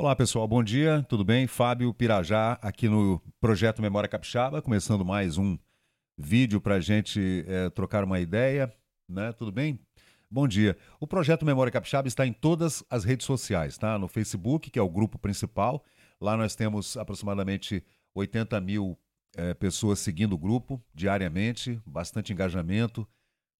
Olá pessoal, bom dia, tudo bem? Fábio Pirajá aqui no Projeto Memória Capixaba, começando mais um vídeo para a gente é, trocar uma ideia, né? Tudo bem? Bom dia. O Projeto Memória Capixaba está em todas as redes sociais, tá? No Facebook, que é o grupo principal, lá nós temos aproximadamente 80 mil é, pessoas seguindo o grupo diariamente, bastante engajamento.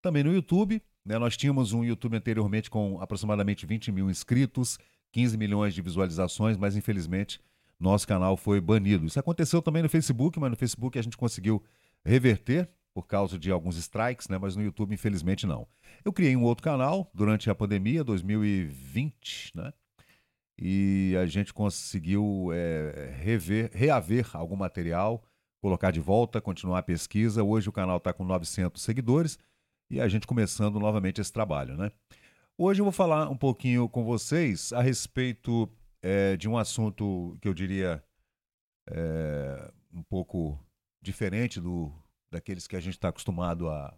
Também no YouTube, né? Nós tínhamos um YouTube anteriormente com aproximadamente 20 mil inscritos, 15 milhões de visualizações, mas infelizmente nosso canal foi banido. Isso aconteceu também no Facebook, mas no Facebook a gente conseguiu reverter por causa de alguns strikes, né? mas no YouTube infelizmente não. Eu criei um outro canal durante a pandemia 2020, né? E a gente conseguiu é, rever, reaver algum material, colocar de volta, continuar a pesquisa. Hoje o canal está com 900 seguidores e a gente começando novamente esse trabalho, né? Hoje eu vou falar um pouquinho com vocês a respeito é, de um assunto que eu diria é, um pouco diferente do, daqueles que a gente está acostumado a,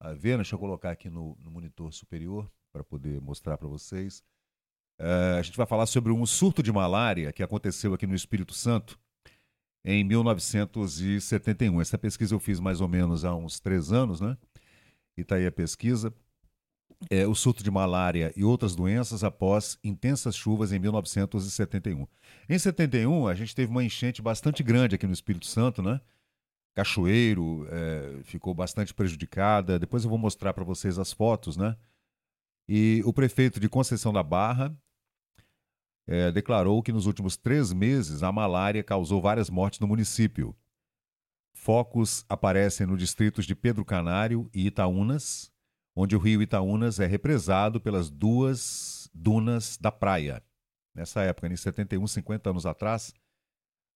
a ver. Deixa eu colocar aqui no, no monitor superior para poder mostrar para vocês. É, a gente vai falar sobre um surto de malária que aconteceu aqui no Espírito Santo em 1971. Essa pesquisa eu fiz mais ou menos há uns três anos, né? E está aí a pesquisa é, o surto de malária e outras doenças após intensas chuvas em 1971. Em 71, a gente teve uma enchente bastante grande aqui no Espírito Santo, né? Cachoeiro é, ficou bastante prejudicada. Depois eu vou mostrar para vocês as fotos, né? E o prefeito de Conceição da Barra é, declarou que nos últimos três meses a malária causou várias mortes no município. Focos aparecem no distritos de Pedro Canário e Itaúnas, onde o rio Itaúnas é represado pelas duas dunas da praia. Nessa época, em 71, 50 anos atrás,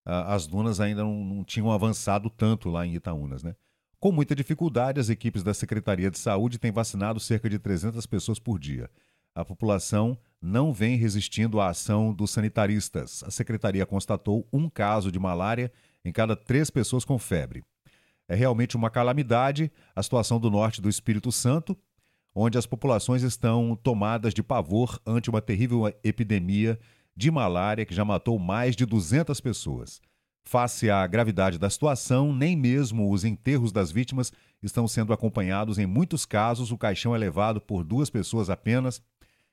as dunas ainda não, não tinham avançado tanto lá em Itaúnas. Né? Com muita dificuldade, as equipes da Secretaria de Saúde têm vacinado cerca de 300 pessoas por dia. A população não vem resistindo à ação dos sanitaristas. A secretaria constatou um caso de malária em cada três pessoas com febre. É realmente uma calamidade a situação do norte do Espírito Santo, onde as populações estão tomadas de pavor ante uma terrível epidemia de malária que já matou mais de 200 pessoas. Face à gravidade da situação, nem mesmo os enterros das vítimas estão sendo acompanhados. Em muitos casos, o caixão é levado por duas pessoas apenas,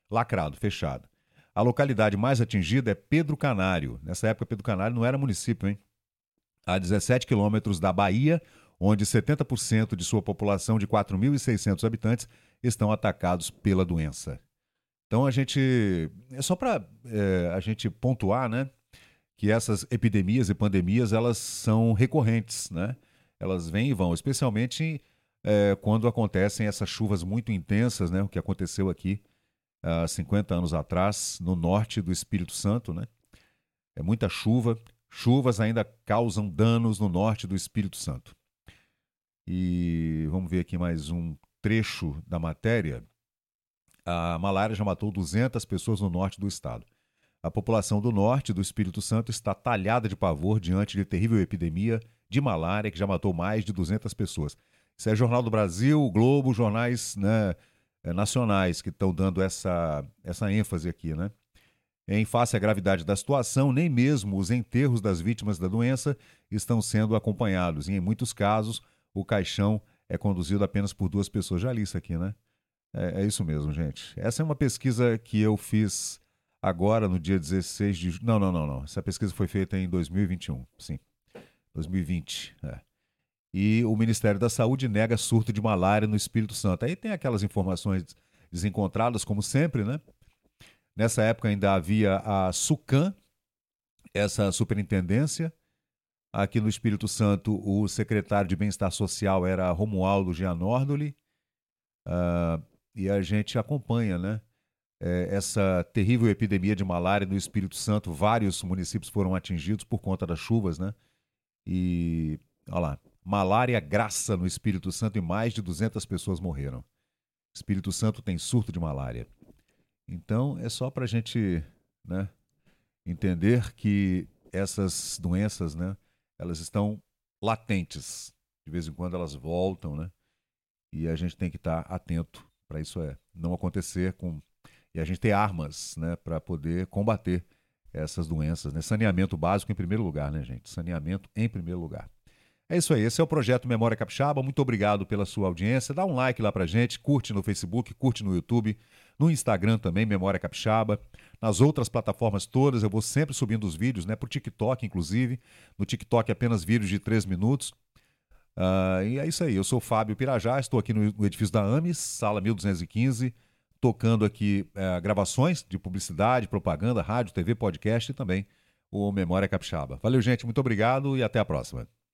lacrado, fechado. A localidade mais atingida é Pedro Canário. Nessa época, Pedro Canário não era município, hein? A 17 quilômetros da Bahia, onde 70% de sua população de 4.600 habitantes estão atacados pela doença. Então a gente é só para é, a gente pontuar, né, que essas epidemias e pandemias elas são recorrentes, né? Elas vêm e vão, especialmente é, quando acontecem essas chuvas muito intensas, né? O que aconteceu aqui há 50 anos atrás no norte do Espírito Santo, né? É muita chuva. Chuvas ainda causam danos no norte do Espírito Santo. E vamos ver aqui mais um trecho da matéria. A malária já matou 200 pessoas no norte do estado. A população do norte do Espírito Santo está talhada de pavor diante de terrível epidemia de malária que já matou mais de 200 pessoas. Isso é Jornal do Brasil, Globo, jornais né, eh, nacionais que estão dando essa, essa ênfase aqui, né? Em face à gravidade da situação, nem mesmo os enterros das vítimas da doença estão sendo acompanhados e, em muitos casos, o caixão é conduzido apenas por duas pessoas. Já li isso aqui, né? É, é, isso mesmo, gente. Essa é uma pesquisa que eu fiz agora, no dia 16 de. Não, não, não, não. Essa pesquisa foi feita em 2021, sim. 2020, é. E o Ministério da Saúde nega surto de malária no Espírito Santo. Aí tem aquelas informações desencontradas, como sempre, né? Nessa época ainda havia a SUCAM, essa superintendência, Aqui no Espírito Santo, o secretário de Bem-Estar Social era Romualdo Gianordoli. Uh, e a gente acompanha né, é, essa terrível epidemia de malária no Espírito Santo. Vários municípios foram atingidos por conta das chuvas. Né? E, olha lá, malária graça no Espírito Santo e mais de 200 pessoas morreram. Espírito Santo tem surto de malária. Então, é só para a gente né, entender que essas doenças, né, elas estão latentes. De vez em quando elas voltam, né? E a gente tem que estar atento para isso é não acontecer com e a gente ter armas, né, para poder combater essas doenças, né? Saneamento básico em primeiro lugar, né, gente? Saneamento em primeiro lugar. É isso aí, esse é o projeto Memória Capixaba. Muito obrigado pela sua audiência. Dá um like lá pra gente, curte no Facebook, curte no YouTube, no Instagram também, Memória Capixaba. Nas outras plataformas todas, eu vou sempre subindo os vídeos, né? Pro TikTok, inclusive. No TikTok, apenas vídeos de três minutos. Uh, e é isso aí, eu sou Fábio Pirajá, estou aqui no, no edifício da AMES, sala 1215, tocando aqui uh, gravações de publicidade, propaganda, rádio, TV, podcast e também o Memória Capixaba. Valeu, gente, muito obrigado e até a próxima.